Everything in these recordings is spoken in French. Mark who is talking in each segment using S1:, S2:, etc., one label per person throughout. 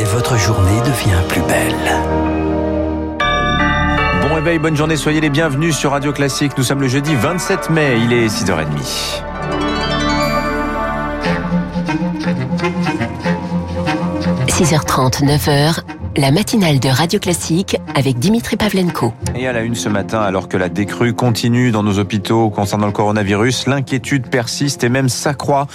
S1: et votre journée devient plus belle.
S2: Bon réveil, bonne journée, soyez les bienvenus sur Radio Classique. Nous sommes le jeudi 27 mai, il est 6h30.
S3: 6h30, 9h, la matinale de Radio Classique avec Dimitri Pavlenko.
S2: Et à la une ce matin, alors que la décrue continue dans nos hôpitaux concernant le coronavirus, l'inquiétude persiste et même s'accroît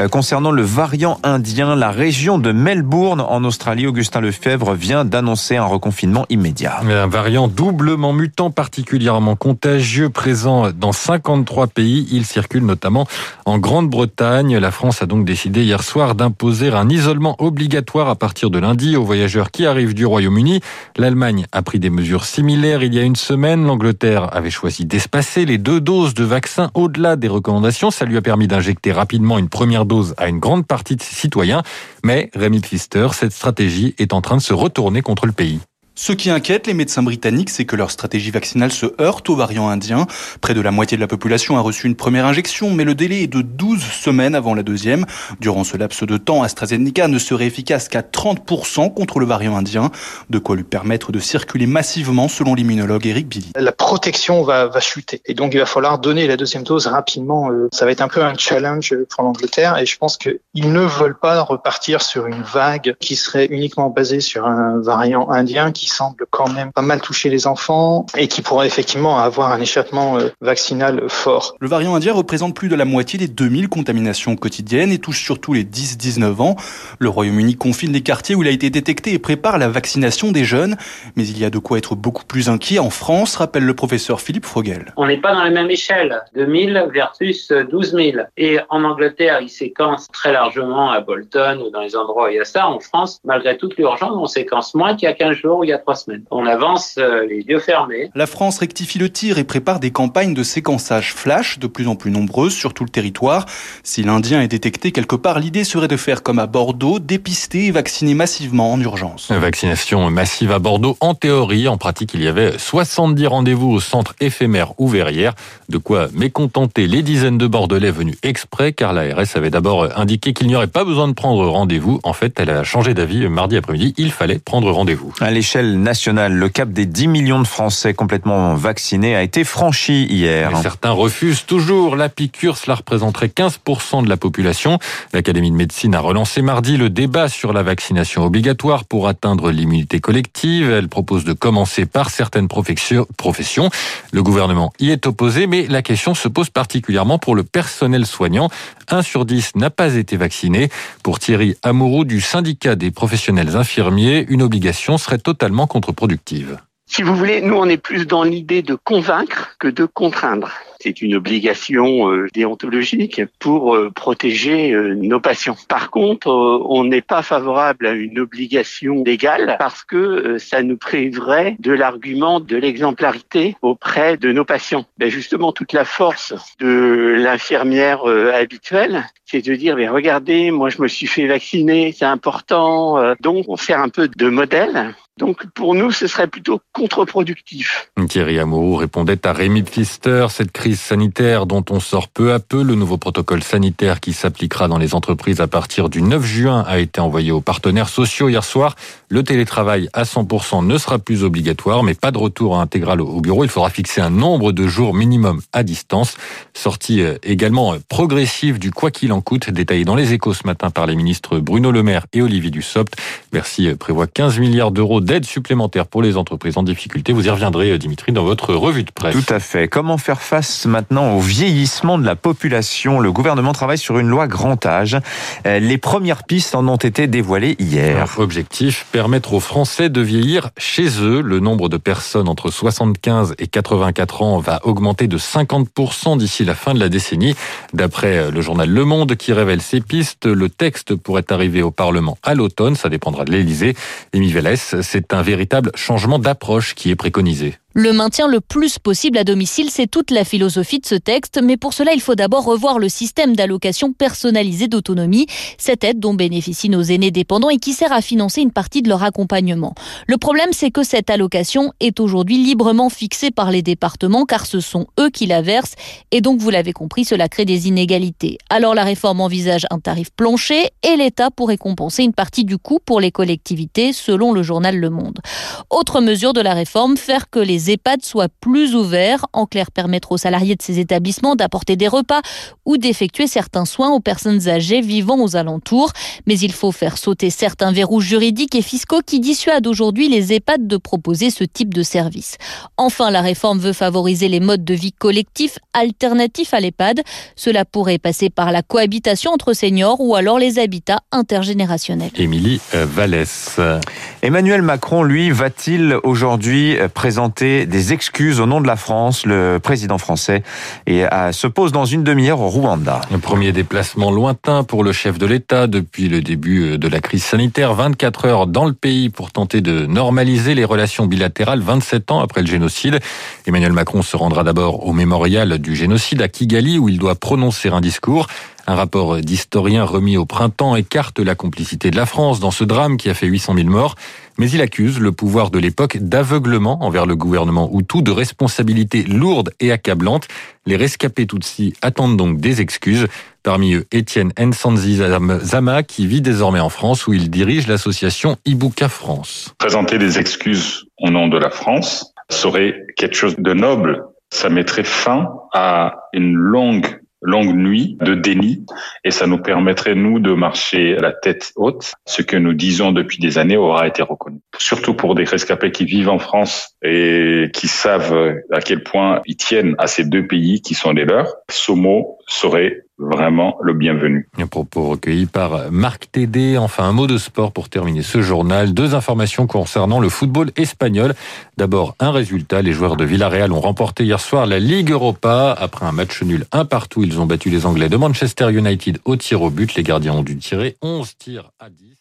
S2: euh, concernant le variant indien. La région de Melbourne en Australie, Augustin Lefebvre vient d'annoncer un reconfinement immédiat.
S4: Un variant doublement mutant, particulièrement contagieux, présent dans 53 pays. Il circule notamment en Grande-Bretagne. La France a donc décidé hier soir d'imposer un isolement obligatoire à partir de lundi aux voyageurs qui arrivent du Royaume-Uni. L'Allemagne a pris des mesures similaires il y a une semaine. L'Angleterre avait choisi d'espacer les deux doses de vaccin au-delà des recommandations. Ça lui a permis d'injecter rapidement une première dose à une grande partie de ses citoyens. Mais, Rémi Pfister, cette stratégie est en train de se retourner contre le pays.
S5: Ce qui inquiète les médecins britanniques, c'est que leur stratégie vaccinale se heurte au variant indien. Près de la moitié de la population a reçu une première injection, mais le délai est de 12 semaines avant la deuxième. Durant ce laps de temps, AstraZeneca ne serait efficace qu'à 30% contre le variant indien, de quoi lui permettre de circuler massivement selon l'immunologue Eric Billy.
S6: La protection va, va chuter et donc il va falloir donner la deuxième dose rapidement. Euh, ça va être un peu un challenge pour l'Angleterre et je pense qu'ils ne veulent pas repartir sur une vague qui serait uniquement basée sur un variant indien qui semble quand même pas mal toucher les enfants et qui pourrait effectivement avoir un échappement euh, vaccinal fort.
S5: Le variant indien représente plus de la moitié des 2000 contaminations quotidiennes et touche surtout les 10-19 ans. Le Royaume-Uni confine les quartiers où il a été détecté et prépare la vaccination des jeunes. Mais il y a de quoi être beaucoup plus inquiet en France, rappelle le professeur Philippe Frogel.
S7: On n'est pas dans la même échelle, 2000 versus 12 000. Et en Angleterre, ils séquencent très largement à Bolton ou dans les endroits où il y a ça. En France, malgré toute l'urgence, on séquence moins qu'il y a 15 jours, il y a trois semaines. On avance euh, les yeux fermés.
S5: La France rectifie le tir et prépare des campagnes de séquençage flash de plus en plus nombreuses sur tout le territoire. Si l'Indien est détecté quelque part, l'idée serait de faire comme à Bordeaux, dépister et vacciner massivement en urgence.
S4: Vaccination massive à Bordeaux en théorie. En pratique, il y avait 70 rendez-vous au centre éphémère ou verrière. De quoi mécontenter les dizaines de Bordelais venus exprès, car l'ARS avait d'abord indiqué qu'il n'y aurait pas besoin de prendre rendez-vous. En fait, elle a changé d'avis mardi après-midi. Il fallait prendre rendez-vous.
S2: À l'échelle nationale, le cap des 10 millions de Français complètement vaccinés a été franchi hier.
S4: certains refusent toujours. La piqûre, cela représenterait 15% de la population. L'Académie de médecine a relancé mardi le débat sur la vaccination obligatoire pour atteindre l'immunité collective. Elle propose de commencer par certaines professions. Le gouvernement y est opposé, mais la question se pose particulièrement pour le personnel soignant. 1 sur 10 n'a pas été vacciné. Pour Thierry Amourou du syndicat des professionnels infirmiers, une obligation serait totalement contre-productive.
S8: Si vous voulez, nous on est plus dans l'idée de convaincre que de contraindre. C'est une obligation euh, déontologique pour euh, protéger euh, nos patients. Par contre, on n'est pas favorable à une obligation légale parce que ça nous priverait de l'argument de l'exemplarité auprès de nos patients. Ben justement, toute la force de l'infirmière habituelle, c'est de dire, mais regardez, moi je me suis fait vacciner, c'est important. Donc, on sert un peu de modèle donc pour nous, ce serait plutôt contre-productif.
S4: Thierry Amourou répondait à Rémi Pfister. Cette crise sanitaire dont on sort peu à peu, le nouveau protocole sanitaire qui s'appliquera dans les entreprises à partir du 9 juin a été envoyé aux partenaires sociaux hier soir. Le télétravail à 100% ne sera plus obligatoire, mais pas de retour intégral au bureau. Il faudra fixer un nombre de jours minimum à distance. Sortie euh, également euh, progressive du quoi qu'il en coûte, détaillé dans les échos ce matin par les ministres Bruno Le Maire et Olivier Dussopt. Bercy euh, prévoit 15 milliards d'euros d'aide supplémentaire pour les entreprises en difficulté. Vous y reviendrez, Dimitri, dans votre revue de presse.
S2: Tout à fait. Comment faire face maintenant au vieillissement de la population Le gouvernement travaille sur une loi grand âge. Euh, les premières pistes en ont été dévoilées hier.
S4: objectif, permettre aux Français de vieillir chez eux. Le nombre de personnes entre 75 et 84 ans va augmenter de 50% d'ici la fin de la décennie. D'après euh, le journal Le Monde qui révèle ces pistes, le texte pourrait arriver au Parlement à l'automne. Ça dépendra de l'Élysée. Amy Vélez, c'est un véritable changement d'approche qui est préconisé.
S9: Le maintien le plus possible à domicile, c'est toute la philosophie de ce texte, mais pour cela, il faut d'abord revoir le système d'allocation personnalisée d'autonomie, cette aide dont bénéficient nos aînés dépendants et qui sert à financer une partie de leur accompagnement. Le problème, c'est que cette allocation est aujourd'hui librement fixée par les départements, car ce sont eux qui la versent, et donc, vous l'avez compris, cela crée des inégalités. Alors la réforme envisage un tarif plancher, et l'État pourrait compenser une partie du coût pour les collectivités, selon le journal Le Monde. Autre mesure de la réforme, faire que les EHPAD soient plus ouverts, en clair permettre aux salariés de ces établissements d'apporter des repas ou d'effectuer certains soins aux personnes âgées vivant aux alentours. Mais il faut faire sauter certains verrous juridiques et fiscaux qui dissuadent aujourd'hui les EHPAD de proposer ce type de service. Enfin, la réforme veut favoriser les modes de vie collectifs alternatifs à l'EHPAD. Cela pourrait passer par la cohabitation entre seniors ou alors les habitats intergénérationnels.
S4: Émilie euh, Vallès.
S2: Emmanuel Macron, lui, va-t-il aujourd'hui présenter des excuses au nom de la France, le président français, et se pose dans une demi-heure au Rwanda.
S4: Un premier déplacement lointain pour le chef de l'État depuis le début de la crise sanitaire. 24 heures dans le pays pour tenter de normaliser les relations bilatérales 27 ans après le génocide. Emmanuel Macron se rendra d'abord au mémorial du génocide à Kigali où il doit prononcer un discours. Un rapport d'historien remis au printemps écarte la complicité de la France dans ce drame qui a fait 800 000 morts, mais il accuse le pouvoir de l'époque d'aveuglement envers le gouvernement Hutu, de responsabilités lourdes et accablantes. Les rescapés Tutsi attendent donc des excuses. Parmi eux, Étienne Nsanzi Zama, qui vit désormais en France, où il dirige l'association Ibuka France.
S10: Présenter des excuses au nom de la France serait quelque chose de noble. Ça mettrait fin à une longue longue nuit de déni et ça nous permettrait, nous, de marcher la tête haute. Ce que nous disons depuis des années aura été reconnu. Surtout pour des rescapés qui vivent en France et qui savent à quel point ils tiennent à ces deux pays qui sont les leurs. Mot serait vraiment le bienvenu.
S4: Un propos recueillis par Marc Tédé. Enfin, un mot de sport pour terminer ce journal. Deux informations concernant le football espagnol. D'abord, un résultat. Les joueurs de Villarreal ont remporté hier soir la Ligue Europa. Après un match nul un partout, ils ont battu les Anglais de Manchester United au tir au but. Les gardiens ont dû tirer 11 tirs à 10.